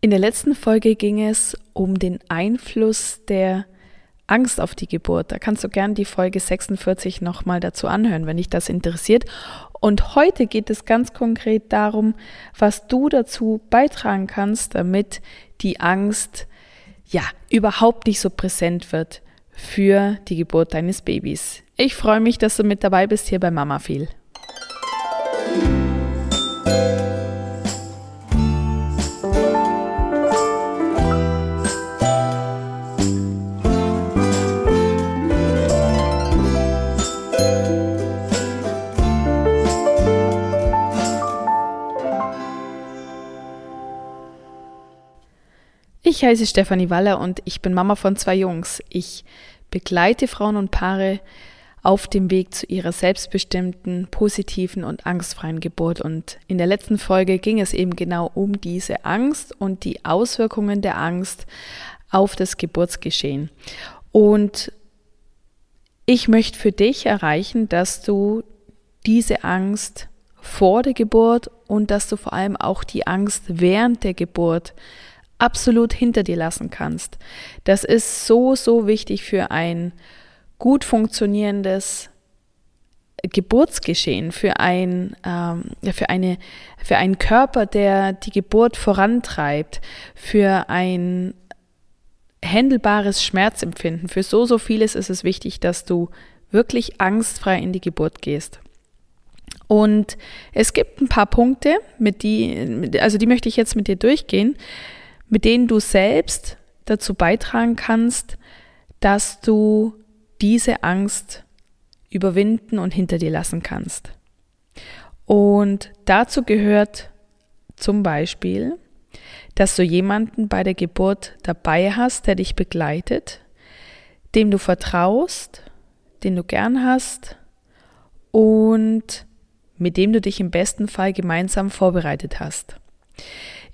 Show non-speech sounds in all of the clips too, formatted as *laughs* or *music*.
In der letzten Folge ging es um den Einfluss der Angst auf die Geburt. Da kannst du gern die Folge 46 nochmal dazu anhören, wenn dich das interessiert. Und heute geht es ganz konkret darum, was du dazu beitragen kannst, damit die Angst ja überhaupt nicht so präsent wird für die Geburt deines Babys. Ich freue mich, dass du mit dabei bist hier bei Mama viel. Ich heiße Stefanie Waller und ich bin Mama von zwei Jungs. Ich begleite Frauen und Paare auf dem Weg zu ihrer selbstbestimmten, positiven und angstfreien Geburt. Und in der letzten Folge ging es eben genau um diese Angst und die Auswirkungen der Angst auf das Geburtsgeschehen. Und ich möchte für dich erreichen, dass du diese Angst vor der Geburt und dass du vor allem auch die Angst während der Geburt absolut hinter dir lassen kannst. Das ist so, so wichtig für ein gut funktionierendes Geburtsgeschehen, für, ein, ähm, für, eine, für einen Körper, der die Geburt vorantreibt, für ein händelbares Schmerzempfinden. Für so, so vieles ist es wichtig, dass du wirklich angstfrei in die Geburt gehst. Und es gibt ein paar Punkte, mit die, also die möchte ich jetzt mit dir durchgehen, mit denen du selbst dazu beitragen kannst, dass du diese Angst überwinden und hinter dir lassen kannst. Und dazu gehört zum Beispiel, dass du jemanden bei der Geburt dabei hast, der dich begleitet, dem du vertraust, den du gern hast und mit dem du dich im besten Fall gemeinsam vorbereitet hast.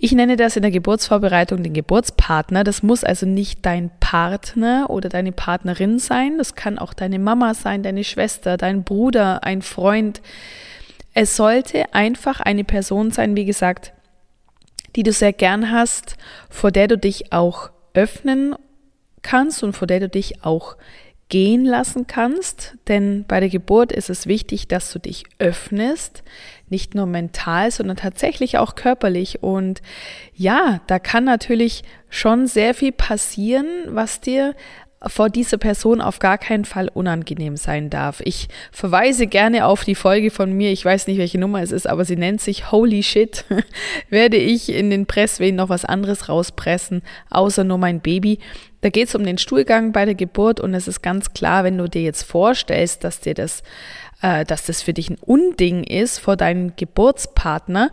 Ich nenne das in der Geburtsvorbereitung den Geburtspartner. Das muss also nicht dein Partner oder deine Partnerin sein. Das kann auch deine Mama sein, deine Schwester, dein Bruder, ein Freund. Es sollte einfach eine Person sein, wie gesagt, die du sehr gern hast, vor der du dich auch öffnen kannst und vor der du dich auch gehen lassen kannst, denn bei der Geburt ist es wichtig, dass du dich öffnest, nicht nur mental, sondern tatsächlich auch körperlich. Und ja, da kann natürlich schon sehr viel passieren, was dir vor dieser Person auf gar keinen Fall unangenehm sein darf. Ich verweise gerne auf die Folge von mir, ich weiß nicht, welche Nummer es ist, aber sie nennt sich Holy Shit. *laughs* Werde ich in den Presswehen noch was anderes rauspressen, außer nur mein Baby. Da geht es um den Stuhlgang bei der Geburt und es ist ganz klar, wenn du dir jetzt vorstellst, dass dir das, äh, dass das für dich ein Unding ist vor deinem Geburtspartner,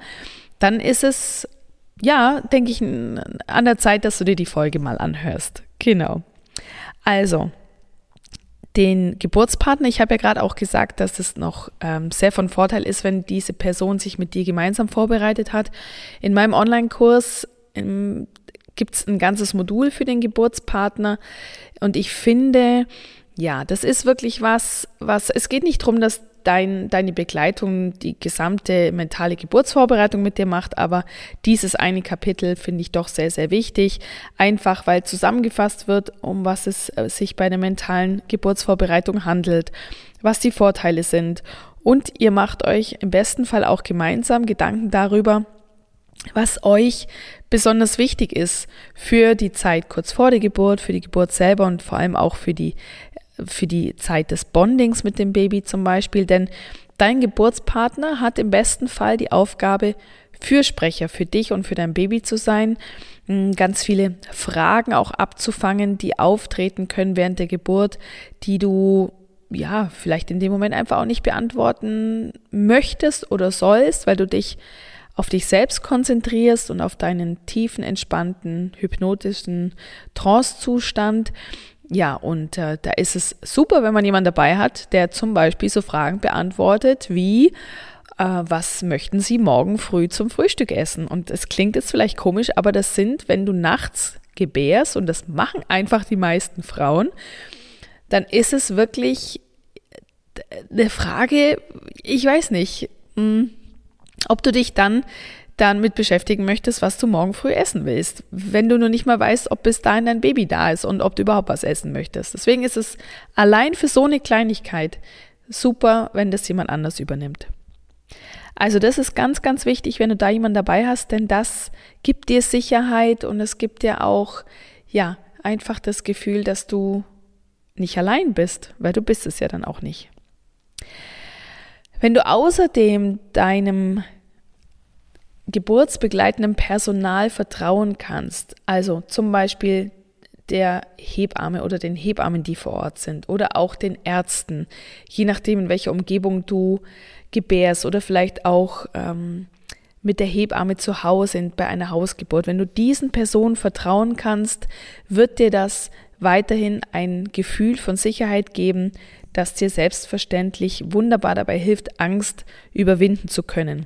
dann ist es ja, denke ich, an der Zeit, dass du dir die Folge mal anhörst. Genau. Also, den Geburtspartner, ich habe ja gerade auch gesagt, dass es noch ähm, sehr von Vorteil ist, wenn diese Person sich mit dir gemeinsam vorbereitet hat. In meinem Online-Kurs ähm, gibt es ein ganzes Modul für den Geburtspartner und ich finde, ja, das ist wirklich was, was, es geht nicht darum, dass dein, deine Begleitung die gesamte mentale Geburtsvorbereitung mit dir macht, aber dieses eine Kapitel finde ich doch sehr, sehr wichtig, einfach weil zusammengefasst wird, um was es äh, sich bei der mentalen Geburtsvorbereitung handelt, was die Vorteile sind. Und ihr macht euch im besten Fall auch gemeinsam Gedanken darüber, was euch besonders wichtig ist für die Zeit kurz vor der Geburt, für die Geburt selber und vor allem auch für die für die Zeit des Bondings mit dem Baby zum Beispiel, denn dein Geburtspartner hat im besten Fall die Aufgabe, Fürsprecher für dich und für dein Baby zu sein, ganz viele Fragen auch abzufangen, die auftreten können während der Geburt, die du ja vielleicht in dem Moment einfach auch nicht beantworten möchtest oder sollst, weil du dich auf dich selbst konzentrierst und auf deinen tiefen, entspannten, hypnotischen Trance-Zustand. Ja, und äh, da ist es super, wenn man jemanden dabei hat, der zum Beispiel so Fragen beantwortet wie, äh, was möchten Sie morgen früh zum Frühstück essen? Und es klingt jetzt vielleicht komisch, aber das sind, wenn du nachts gebärst, und das machen einfach die meisten Frauen, dann ist es wirklich eine Frage, ich weiß nicht, hm, ob du dich dann dann mit beschäftigen möchtest, was du morgen früh essen willst, wenn du nur nicht mal weißt, ob bis dahin dein Baby da ist und ob du überhaupt was essen möchtest. Deswegen ist es allein für so eine Kleinigkeit super, wenn das jemand anders übernimmt. Also das ist ganz, ganz wichtig, wenn du da jemanden dabei hast, denn das gibt dir Sicherheit und es gibt dir auch, ja, einfach das Gefühl, dass du nicht allein bist, weil du bist es ja dann auch nicht. Wenn du außerdem deinem geburtsbegleitenden Personal vertrauen kannst, also zum Beispiel der Hebamme oder den Hebammen, die vor Ort sind, oder auch den Ärzten, je nachdem, in welcher Umgebung du gebärst oder vielleicht auch ähm, mit der Hebamme zu Hause bei einer Hausgeburt. Wenn du diesen Personen vertrauen kannst, wird dir das weiterhin ein Gefühl von Sicherheit geben, das dir selbstverständlich wunderbar dabei hilft, Angst überwinden zu können.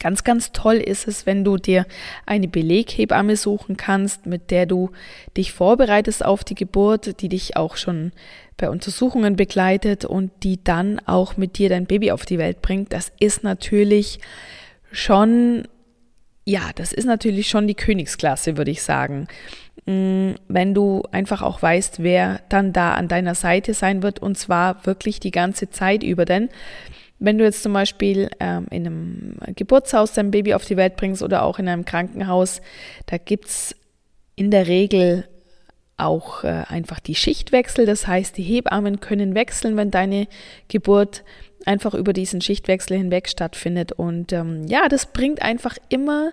Ganz, ganz toll ist es, wenn du dir eine Beleghebamme suchen kannst, mit der du dich vorbereitest auf die Geburt, die dich auch schon bei Untersuchungen begleitet und die dann auch mit dir dein Baby auf die Welt bringt. Das ist natürlich schon, ja, das ist natürlich schon die Königsklasse, würde ich sagen. Mm, wenn du einfach auch weißt, wer dann da an deiner Seite sein wird und zwar wirklich die ganze Zeit über. Denn wenn du jetzt zum Beispiel ähm, in einem Geburtshaus dein Baby auf die Welt bringst oder auch in einem Krankenhaus, da gibt es in der Regel auch äh, einfach die Schichtwechsel. Das heißt, die Hebammen können wechseln, wenn deine Geburt einfach über diesen Schichtwechsel hinweg stattfindet. Und ähm, ja, das bringt einfach immer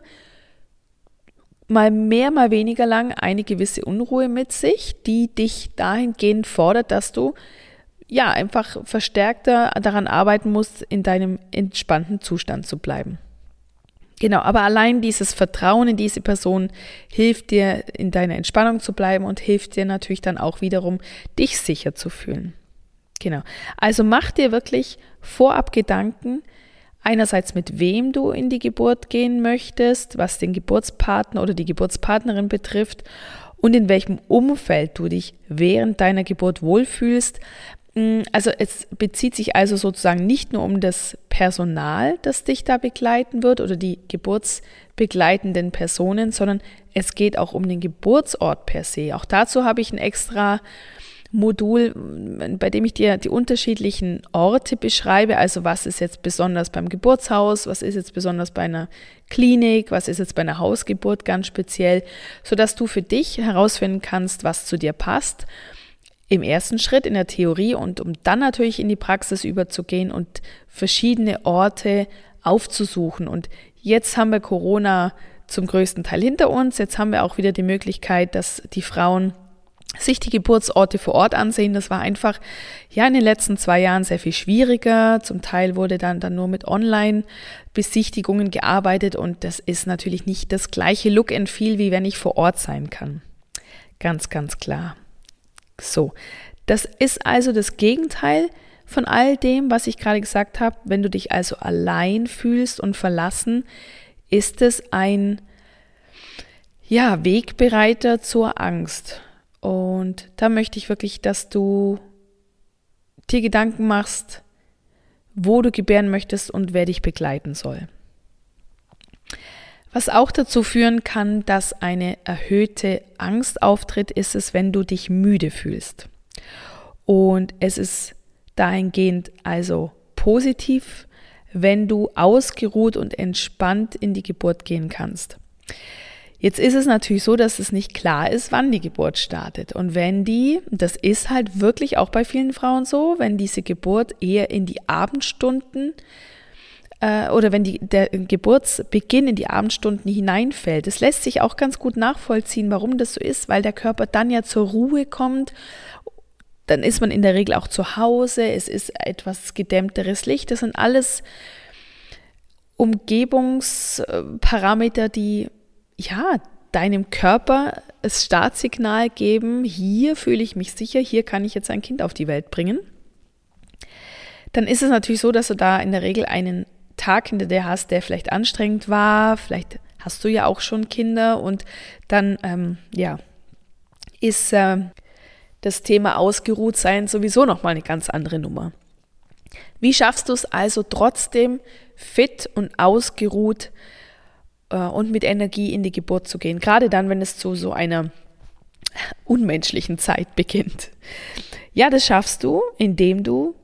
mal mehr, mal weniger lang eine gewisse Unruhe mit sich, die dich dahingehend fordert, dass du ja, einfach verstärkter daran arbeiten musst, in deinem entspannten Zustand zu bleiben. Genau, aber allein dieses Vertrauen in diese Person hilft dir, in deiner Entspannung zu bleiben und hilft dir natürlich dann auch wiederum, dich sicher zu fühlen. Genau. Also mach dir wirklich vorab Gedanken, einerseits mit wem du in die Geburt gehen möchtest, was den Geburtspartner oder die Geburtspartnerin betrifft und in welchem Umfeld du dich während deiner Geburt wohlfühlst, also es bezieht sich also sozusagen nicht nur um das Personal, das dich da begleiten wird oder die geburtsbegleitenden Personen, sondern es geht auch um den Geburtsort per se. Auch dazu habe ich ein extra Modul, bei dem ich dir die unterschiedlichen Orte beschreibe. Also was ist jetzt besonders beim Geburtshaus, was ist jetzt besonders bei einer Klinik, was ist jetzt bei einer Hausgeburt ganz speziell, sodass du für dich herausfinden kannst, was zu dir passt im ersten Schritt in der Theorie und um dann natürlich in die Praxis überzugehen und verschiedene Orte aufzusuchen. Und jetzt haben wir Corona zum größten Teil hinter uns. Jetzt haben wir auch wieder die Möglichkeit, dass die Frauen sich die Geburtsorte vor Ort ansehen. Das war einfach ja in den letzten zwei Jahren sehr viel schwieriger. Zum Teil wurde dann dann nur mit Online-Besichtigungen gearbeitet und das ist natürlich nicht das gleiche Look and Feel, wie wenn ich vor Ort sein kann. Ganz, ganz klar. So, das ist also das Gegenteil von all dem, was ich gerade gesagt habe. Wenn du dich also allein fühlst und verlassen, ist es ein ja, Wegbereiter zur Angst. Und da möchte ich wirklich, dass du dir Gedanken machst, wo du gebären möchtest und wer dich begleiten soll. Was auch dazu führen kann, dass eine erhöhte Angst auftritt, ist es, wenn du dich müde fühlst. Und es ist dahingehend also positiv, wenn du ausgeruht und entspannt in die Geburt gehen kannst. Jetzt ist es natürlich so, dass es nicht klar ist, wann die Geburt startet. Und wenn die, das ist halt wirklich auch bei vielen Frauen so, wenn diese Geburt eher in die Abendstunden äh, oder wenn die, der Geburtsbeginn in die Abendstunden hineinfällt. Es lässt sich auch ganz gut nachvollziehen, warum das so ist, weil der Körper dann ja zur Ruhe kommt. Dann ist man in der Regel auch zu Hause. Es ist etwas gedämmteres Licht. Das sind alles Umgebungsparameter, die ja deinem Körper das Startsignal geben, hier fühle ich mich sicher, hier kann ich jetzt ein Kind auf die Welt bringen. Dann ist es natürlich so, dass du da in der Regel einen Tag hinter dir hast, der vielleicht anstrengend war, vielleicht hast du ja auch schon Kinder und dann, ähm, ja, ist äh, das Thema ausgeruht sein sowieso nochmal eine ganz andere Nummer. Wie schaffst du es also trotzdem fit und ausgeruht äh, und mit Energie in die Geburt zu gehen. Gerade dann, wenn es zu so einer unmenschlichen Zeit beginnt. Ja, das schaffst du, indem du,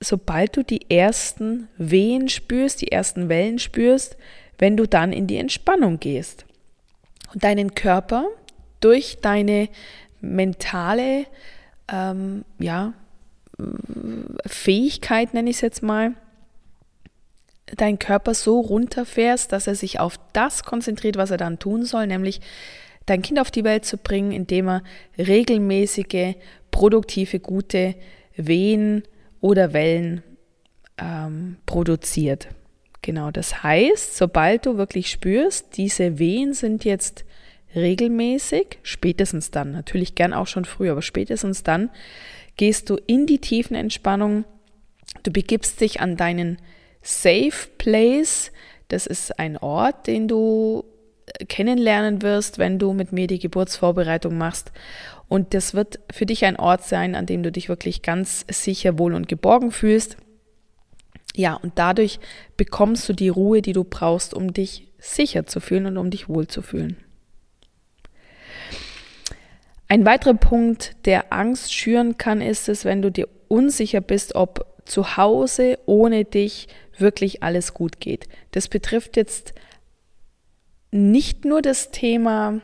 sobald du die ersten Wehen spürst, die ersten Wellen spürst, wenn du dann in die Entspannung gehst und deinen Körper durch deine mentale ähm, ja, Fähigkeit, nenne ich es jetzt mal, deinen Körper so runterfährst, dass er sich auf das konzentriert, was er dann tun soll, nämlich dein Kind auf die Welt zu bringen, indem er regelmäßige, produktive, gute Wehen oder Wellen ähm, produziert. Genau, das heißt, sobald du wirklich spürst, diese Wehen sind jetzt regelmäßig, spätestens dann, natürlich gern auch schon früher, aber spätestens dann gehst du in die tiefen Entspannung, du begibst dich an deinen Safe Place, das ist ein Ort, den du kennenlernen wirst, wenn du mit mir die Geburtsvorbereitung machst. Und das wird für dich ein Ort sein, an dem du dich wirklich ganz sicher, wohl und geborgen fühlst. Ja, und dadurch bekommst du die Ruhe, die du brauchst, um dich sicher zu fühlen und um dich wohl zu fühlen. Ein weiterer Punkt, der Angst schüren kann, ist es, wenn du dir unsicher bist, ob zu Hause ohne dich wirklich alles gut geht. Das betrifft jetzt nicht nur das Thema,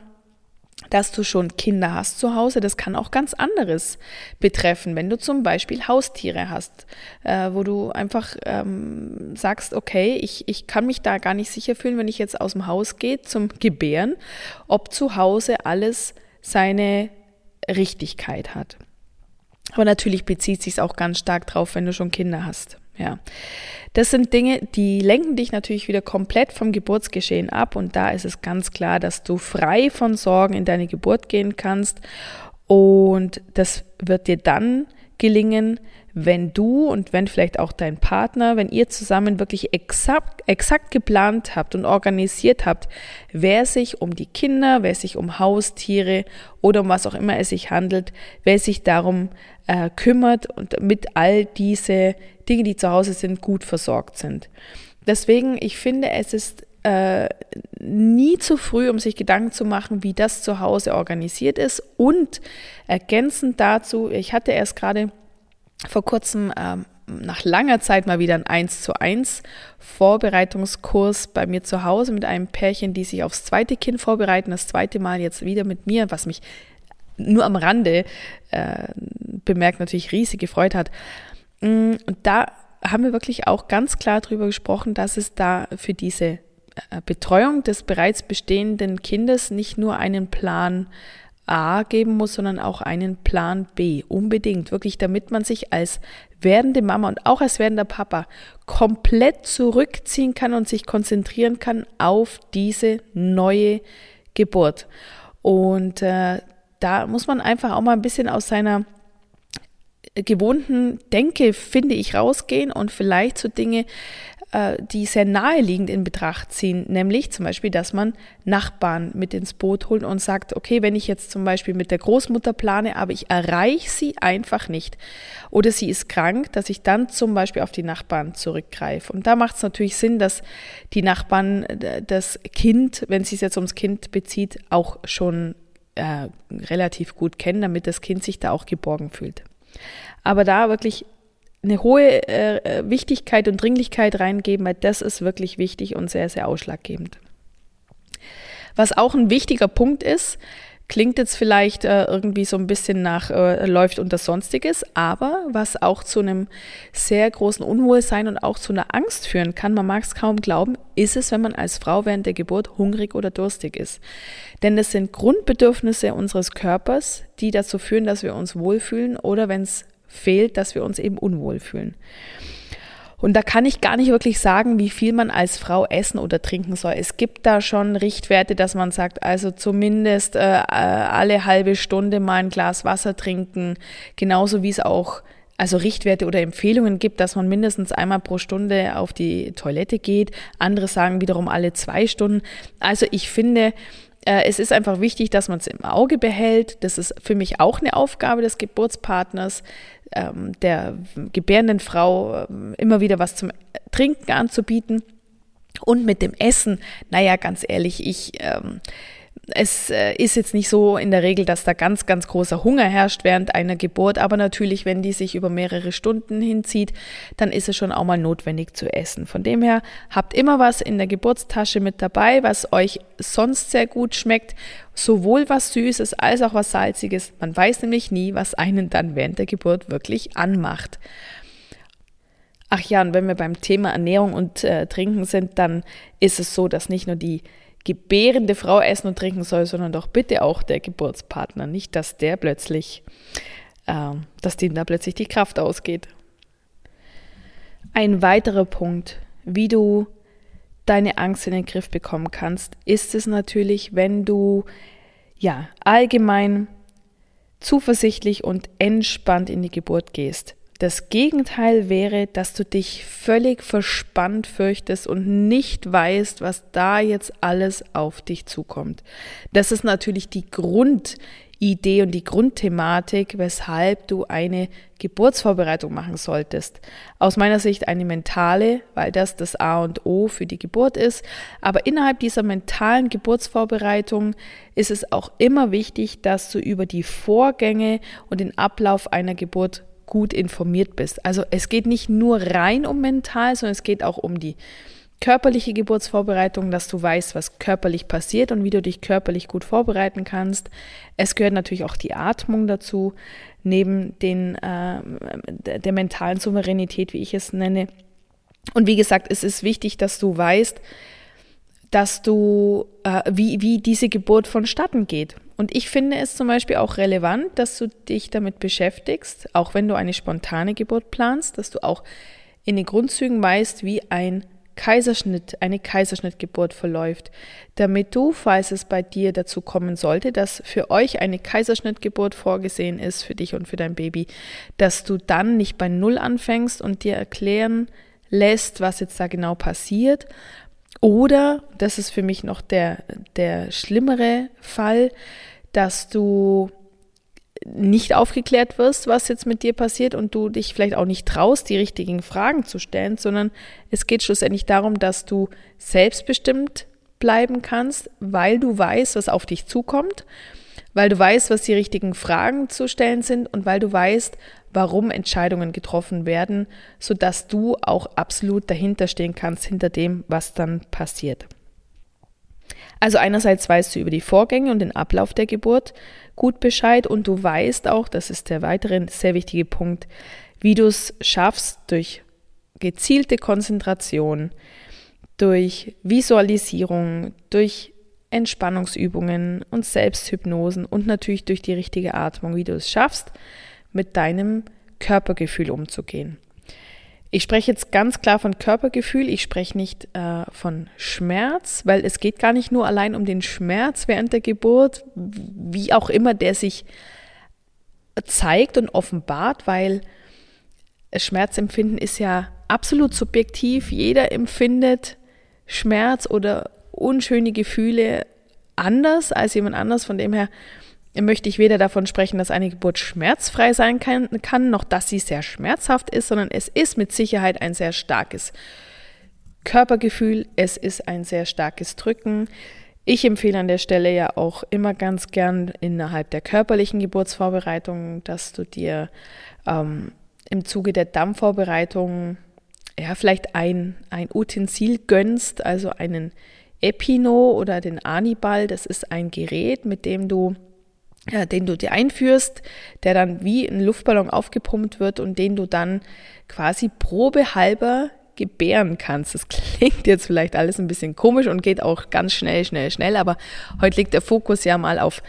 dass du schon Kinder hast zu Hause, das kann auch ganz anderes betreffen. Wenn du zum Beispiel Haustiere hast, äh, wo du einfach ähm, sagst, okay, ich, ich kann mich da gar nicht sicher fühlen, wenn ich jetzt aus dem Haus gehe zum Gebären, ob zu Hause alles seine Richtigkeit hat. Aber natürlich bezieht sich auch ganz stark drauf, wenn du schon Kinder hast. Ja. Das sind Dinge, die lenken dich natürlich wieder komplett vom Geburtsgeschehen ab und da ist es ganz klar, dass du frei von Sorgen in deine Geburt gehen kannst und das wird dir dann gelingen, wenn du und wenn vielleicht auch dein Partner, wenn ihr zusammen wirklich exakt, exakt geplant habt und organisiert habt, wer sich um die Kinder, wer sich um Haustiere oder um was auch immer es sich handelt, wer sich darum äh, kümmert und mit all diese Dinge, die zu Hause sind, gut versorgt sind. Deswegen, ich finde, es ist äh, nie zu früh, um sich Gedanken zu machen, wie das zu Hause organisiert ist. Und ergänzend dazu, ich hatte erst gerade vor kurzem ähm, nach langer Zeit mal wieder ein 1 zu 1 Vorbereitungskurs bei mir zu Hause mit einem Pärchen, die sich aufs zweite Kind vorbereiten, das zweite Mal jetzt wieder mit mir, was mich nur am Rande äh, bemerkt natürlich riesig gefreut hat. Mm, und da haben wir wirklich auch ganz klar darüber gesprochen, dass es da für diese äh, Betreuung des bereits bestehenden Kindes nicht nur einen Plan A geben muss, sondern auch einen Plan B. Unbedingt. Wirklich, damit man sich als werdende Mama und auch als werdender Papa komplett zurückziehen kann und sich konzentrieren kann auf diese neue Geburt. Und äh, da muss man einfach auch mal ein bisschen aus seiner gewohnten Denke, finde ich, rausgehen und vielleicht so Dinge äh, die sehr naheliegend in Betracht ziehen, nämlich zum Beispiel, dass man Nachbarn mit ins Boot holt und sagt, okay, wenn ich jetzt zum Beispiel mit der Großmutter plane, aber ich erreiche sie einfach nicht oder sie ist krank, dass ich dann zum Beispiel auf die Nachbarn zurückgreife. Und da macht es natürlich Sinn, dass die Nachbarn äh, das Kind, wenn es sich jetzt ums Kind bezieht, auch schon äh, relativ gut kennen, damit das Kind sich da auch geborgen fühlt. Aber da wirklich eine hohe äh, Wichtigkeit und Dringlichkeit reingeben, weil das ist wirklich wichtig und sehr, sehr ausschlaggebend. Was auch ein wichtiger Punkt ist, klingt jetzt vielleicht äh, irgendwie so ein bisschen nach äh, läuft unter Sonstiges, aber was auch zu einem sehr großen Unwohlsein und auch zu einer Angst führen kann, man mag es kaum glauben, ist es, wenn man als Frau während der Geburt hungrig oder durstig ist. Denn das sind Grundbedürfnisse unseres Körpers, die dazu führen, dass wir uns wohlfühlen oder wenn es fehlt, dass wir uns eben unwohl fühlen. Und da kann ich gar nicht wirklich sagen, wie viel man als Frau essen oder trinken soll. Es gibt da schon Richtwerte, dass man sagt, also zumindest äh, alle halbe Stunde mal ein Glas Wasser trinken, genauso wie es auch also Richtwerte oder Empfehlungen gibt, dass man mindestens einmal pro Stunde auf die Toilette geht. Andere sagen wiederum alle zwei Stunden. Also ich finde, äh, es ist einfach wichtig, dass man es im Auge behält. Das ist für mich auch eine Aufgabe des Geburtspartners, ähm, der gebärenden Frau ähm, immer wieder was zum Trinken anzubieten. Und mit dem Essen, naja, ganz ehrlich, ich, ähm, es äh, ist jetzt nicht so in der Regel, dass da ganz, ganz großer Hunger herrscht während einer Geburt, aber natürlich, wenn die sich über mehrere Stunden hinzieht, dann ist es schon auch mal notwendig zu essen. Von dem her, habt immer was in der Geburtstasche mit dabei, was euch sonst sehr gut schmeckt, sowohl was Süßes als auch was Salziges. Man weiß nämlich nie, was einen dann während der Geburt wirklich anmacht. Ach ja, und wenn wir beim Thema Ernährung und äh, Trinken sind, dann ist es so, dass nicht nur die gebärende Frau essen und trinken soll, sondern doch bitte auch der Geburtspartner. Nicht, dass der plötzlich, äh, dass dem da plötzlich die Kraft ausgeht. Ein weiterer Punkt, wie du deine Angst in den Griff bekommen kannst, ist es natürlich, wenn du ja allgemein zuversichtlich und entspannt in die Geburt gehst. Das Gegenteil wäre, dass du dich völlig verspannt fürchtest und nicht weißt, was da jetzt alles auf dich zukommt. Das ist natürlich die Grundidee und die Grundthematik, weshalb du eine Geburtsvorbereitung machen solltest. Aus meiner Sicht eine mentale, weil das das A und O für die Geburt ist. Aber innerhalb dieser mentalen Geburtsvorbereitung ist es auch immer wichtig, dass du über die Vorgänge und den Ablauf einer Geburt gut informiert bist. Also es geht nicht nur rein um mental, sondern es geht auch um die körperliche Geburtsvorbereitung, dass du weißt, was körperlich passiert und wie du dich körperlich gut vorbereiten kannst. Es gehört natürlich auch die Atmung dazu, neben den, äh, der mentalen Souveränität, wie ich es nenne. Und wie gesagt, es ist wichtig, dass du weißt, dass du, äh, wie, wie diese Geburt vonstatten geht. Und ich finde es zum Beispiel auch relevant, dass du dich damit beschäftigst, auch wenn du eine spontane Geburt planst, dass du auch in den Grundzügen weißt, wie ein Kaiserschnitt, eine Kaiserschnittgeburt verläuft, damit du, falls es bei dir dazu kommen sollte, dass für euch eine Kaiserschnittgeburt vorgesehen ist, für dich und für dein Baby, dass du dann nicht bei Null anfängst und dir erklären lässt, was jetzt da genau passiert. Oder, das ist für mich noch der, der schlimmere Fall, dass du nicht aufgeklärt wirst, was jetzt mit dir passiert und du dich vielleicht auch nicht traust, die richtigen Fragen zu stellen, sondern es geht schlussendlich darum, dass du selbstbestimmt bleiben kannst, weil du weißt, was auf dich zukommt, weil du weißt, was die richtigen Fragen zu stellen sind und weil du weißt, warum Entscheidungen getroffen werden, sodass du auch absolut dahinter stehen kannst, hinter dem, was dann passiert. Also einerseits weißt du über die Vorgänge und den Ablauf der Geburt gut Bescheid und du weißt auch, das ist der weitere sehr wichtige Punkt, wie du es schaffst durch gezielte Konzentration, durch Visualisierung, durch Entspannungsübungen und Selbsthypnosen und natürlich durch die richtige Atmung, wie du es schaffst, mit deinem Körpergefühl umzugehen. Ich spreche jetzt ganz klar von Körpergefühl, ich spreche nicht äh, von Schmerz, weil es geht gar nicht nur allein um den Schmerz während der Geburt, wie auch immer der sich zeigt und offenbart, weil Schmerzempfinden ist ja absolut subjektiv. Jeder empfindet Schmerz oder unschöne Gefühle anders als jemand anders. Von dem her möchte ich weder davon sprechen, dass eine Geburt schmerzfrei sein kann, kann, noch dass sie sehr schmerzhaft ist, sondern es ist mit Sicherheit ein sehr starkes Körpergefühl, es ist ein sehr starkes Drücken. Ich empfehle an der Stelle ja auch immer ganz gern innerhalb der körperlichen Geburtsvorbereitung, dass du dir ähm, im Zuge der Dammvorbereitung ja vielleicht ein, ein Utensil gönnst, also einen Epino oder den Anibal. Das ist ein Gerät, mit dem du ja, den du dir einführst, der dann wie ein Luftballon aufgepumpt wird und den du dann quasi probehalber gebären kannst. Das *laughs* klingt jetzt vielleicht alles ein bisschen komisch und geht auch ganz schnell, schnell, schnell, aber heute liegt der Fokus ja mal auf,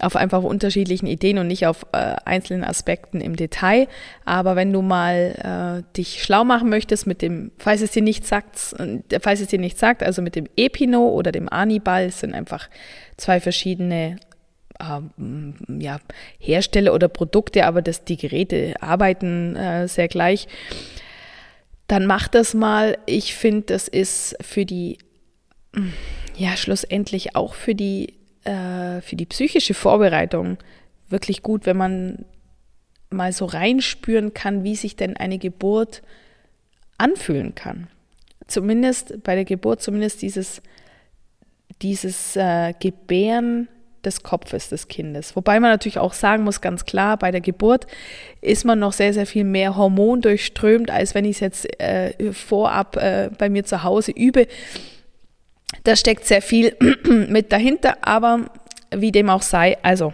auf einfach unterschiedlichen Ideen und nicht auf äh, einzelnen Aspekten im Detail. Aber wenn du mal äh, dich schlau machen möchtest mit dem, falls es dir nicht sagt, äh, falls es dir nicht sagt, also mit dem Epino oder dem Anibal, sind einfach zwei verschiedene ähm, ja, Hersteller oder Produkte, aber das, die Geräte arbeiten äh, sehr gleich, dann mach das mal. Ich finde, das ist für die, ja, schlussendlich auch für die, äh, für die psychische Vorbereitung wirklich gut, wenn man mal so reinspüren kann, wie sich denn eine Geburt anfühlen kann. zumindest bei der Geburt, zumindest dieses, dieses äh, Gebären des Kopfes des Kindes. Wobei man natürlich auch sagen muss, ganz klar, bei der Geburt ist man noch sehr, sehr viel mehr Hormon durchströmt, als wenn ich es jetzt äh, vorab äh, bei mir zu Hause übe. Da steckt sehr viel *clears throat* mit dahinter, aber wie dem auch sei, also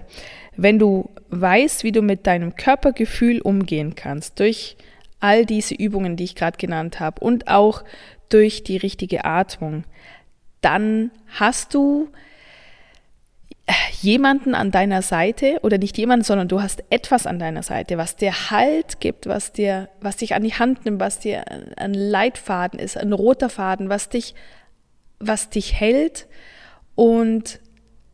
wenn du weißt, wie du mit deinem Körpergefühl umgehen kannst, durch all diese Übungen, die ich gerade genannt habe und auch durch die richtige Atmung, dann hast du jemanden an deiner Seite oder nicht jemanden, sondern du hast etwas an deiner Seite, was dir Halt gibt, was dir, was dich an die Hand nimmt, was dir ein Leitfaden ist, ein roter Faden, was dich, was dich hält und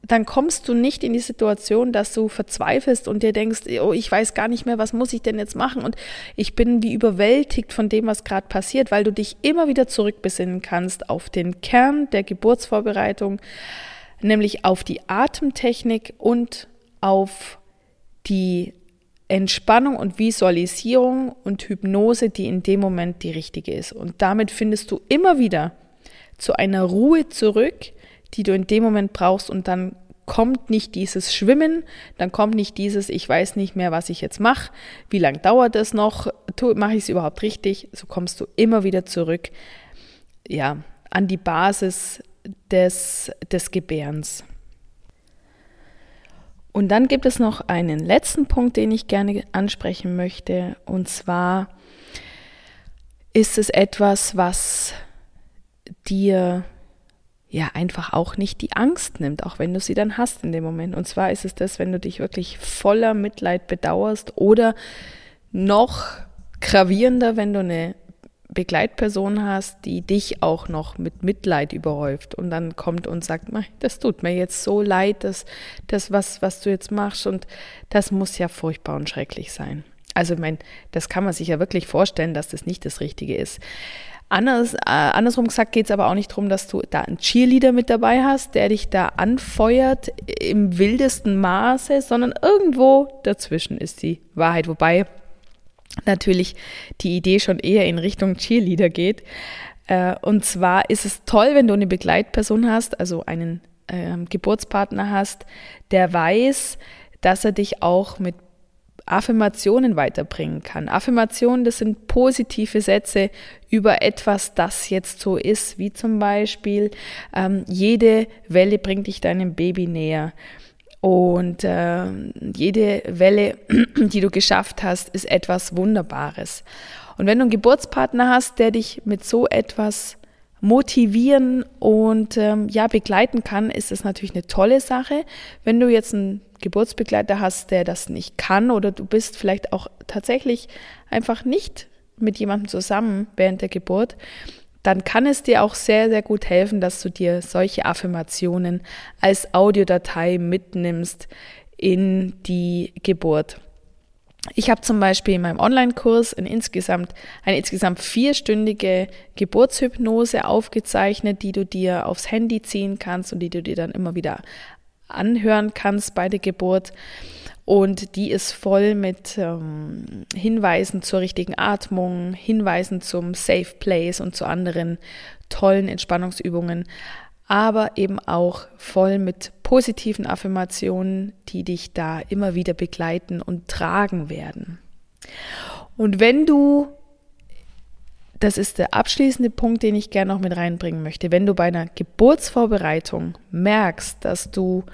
dann kommst du nicht in die Situation, dass du verzweifelst und dir denkst, oh, ich weiß gar nicht mehr, was muss ich denn jetzt machen und ich bin wie überwältigt von dem, was gerade passiert, weil du dich immer wieder zurückbesinnen kannst auf den Kern der Geburtsvorbereitung, nämlich auf die Atemtechnik und auf die Entspannung und Visualisierung und Hypnose, die in dem Moment die richtige ist. Und damit findest du immer wieder zu einer Ruhe zurück, die du in dem Moment brauchst. Und dann kommt nicht dieses Schwimmen, dann kommt nicht dieses, ich weiß nicht mehr, was ich jetzt mache, wie lange dauert das noch, mache ich es überhaupt richtig, so kommst du immer wieder zurück, ja, an die Basis des, des Gebärens. Und dann gibt es noch einen letzten Punkt, den ich gerne ansprechen möchte, und zwar ist es etwas, was dir ja einfach auch nicht die Angst nimmt, auch wenn du sie dann hast in dem Moment. Und zwar ist es das, wenn du dich wirklich voller Mitleid bedauerst oder noch gravierender, wenn du eine Begleitperson hast, die dich auch noch mit Mitleid überhäuft und dann kommt und sagt, das tut mir jetzt so leid, dass das was was du jetzt machst und das muss ja furchtbar und schrecklich sein. Also ich meine, das kann man sich ja wirklich vorstellen, dass das nicht das Richtige ist. Anders, äh, andersrum gesagt geht es aber auch nicht darum, dass du da einen Cheerleader mit dabei hast, der dich da anfeuert im wildesten Maße, sondern irgendwo dazwischen ist die Wahrheit. Wobei natürlich die Idee schon eher in Richtung Cheerleader geht. Äh, und zwar ist es toll, wenn du eine Begleitperson hast, also einen äh, Geburtspartner hast, der weiß, dass er dich auch mit Affirmationen weiterbringen kann. Affirmationen, das sind positive Sätze über etwas, das jetzt so ist, wie zum Beispiel, ähm, jede Welle bringt dich deinem Baby näher. Und äh, jede Welle, *clears throat* die du geschafft hast, ist etwas Wunderbares. Und wenn du einen Geburtspartner hast, der dich mit so etwas motivieren und ähm, ja begleiten kann, ist das natürlich eine tolle Sache. Wenn du jetzt einen Geburtsbegleiter hast, der das nicht kann oder du bist vielleicht auch tatsächlich einfach nicht mit jemandem zusammen während der Geburt, dann kann es dir auch sehr, sehr gut helfen, dass du dir solche Affirmationen als Audiodatei mitnimmst in die Geburt. Ich habe zum Beispiel in meinem Online-Kurs eine insgesamt, eine insgesamt vierstündige Geburtshypnose aufgezeichnet, die du dir aufs Handy ziehen kannst und die du dir dann immer wieder anhören kannst bei der Geburt. Und die ist voll mit ähm, Hinweisen zur richtigen Atmung, Hinweisen zum Safe Place und zu anderen tollen Entspannungsübungen, aber eben auch voll mit positiven Affirmationen, die dich da immer wieder begleiten und tragen werden. Und wenn du, das ist der abschließende Punkt, den ich gerne noch mit reinbringen möchte, wenn du bei einer Geburtsvorbereitung merkst, dass du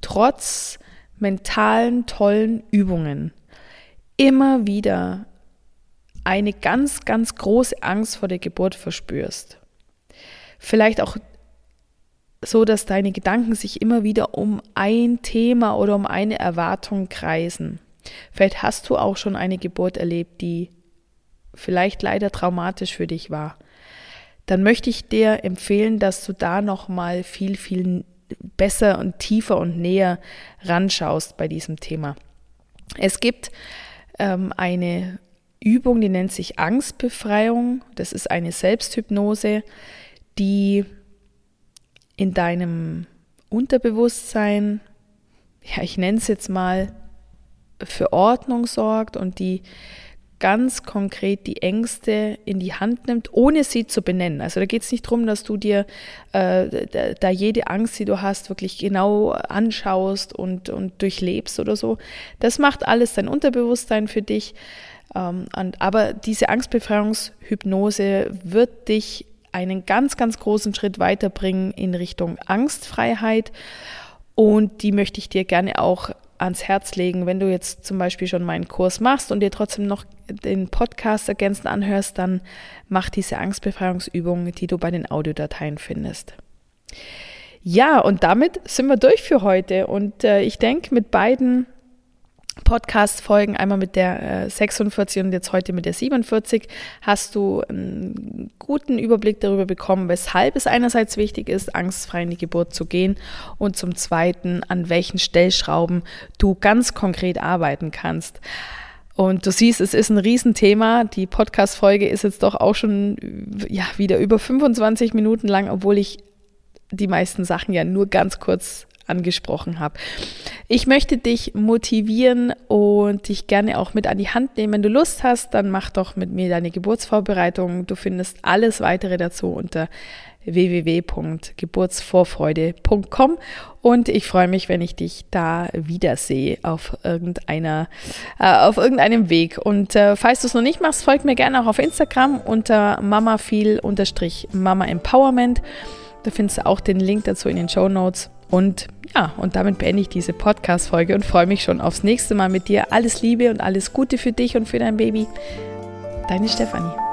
trotz mentalen tollen Übungen immer wieder eine ganz, ganz große Angst vor der Geburt verspürst. Vielleicht auch so, dass deine Gedanken sich immer wieder um ein Thema oder um eine Erwartung kreisen. Vielleicht hast du auch schon eine Geburt erlebt, die vielleicht leider traumatisch für dich war. Dann möchte ich dir empfehlen, dass du da noch mal viel viel besser und tiefer und näher ranschaust bei diesem Thema. Es gibt ähm, eine Übung, die nennt sich Angstbefreiung. Das ist eine Selbsthypnose, die in deinem Unterbewusstsein, ja, ich nenne es jetzt mal, für Ordnung sorgt und die ganz konkret die Ängste in die Hand nimmt, ohne sie zu benennen. Also da geht es nicht darum, dass du dir äh, da jede Angst, die du hast, wirklich genau anschaust und, und durchlebst oder so. Das macht alles dein Unterbewusstsein für dich. Ähm, und, aber diese Angstbefreiungshypnose wird dich einen ganz, ganz großen Schritt weiterbringen in Richtung Angstfreiheit. Und die möchte ich dir gerne auch ans Herz legen. Wenn du jetzt zum Beispiel schon meinen Kurs machst und dir trotzdem noch den Podcast ergänzend anhörst, dann mach diese Angstbefreiungsübung, die du bei den Audiodateien findest. Ja, und damit sind wir durch für heute. Und äh, ich denke, mit beiden Podcast-Folgen, einmal mit der äh, 46 und jetzt heute mit der 47, hast du einen guten Überblick darüber bekommen, weshalb es einerseits wichtig ist, angstfrei in die Geburt zu gehen und zum Zweiten, an welchen Stellschrauben du ganz konkret arbeiten kannst. Und du siehst, es ist ein Riesenthema. Die Podcast-Folge ist jetzt doch auch schon ja, wieder über 25 Minuten lang, obwohl ich die meisten Sachen ja nur ganz kurz angesprochen habe. Ich möchte dich motivieren und dich gerne auch mit an die Hand nehmen. Wenn du Lust hast, dann mach doch mit mir deine Geburtsvorbereitung. Du findest alles weitere dazu unter www.geburtsvorfreude.com und ich freue mich, wenn ich dich da wiedersehe auf irgendeiner äh, auf irgendeinem Weg. Und äh, falls du es noch nicht machst, folg mir gerne auch auf Instagram unter mamafeel-mama empowerment. Da findest du auch den Link dazu in den Show Notes. Und ja, und damit beende ich diese Podcast-Folge und freue mich schon aufs nächste Mal mit dir. Alles Liebe und alles Gute für dich und für dein Baby. Deine Stefanie.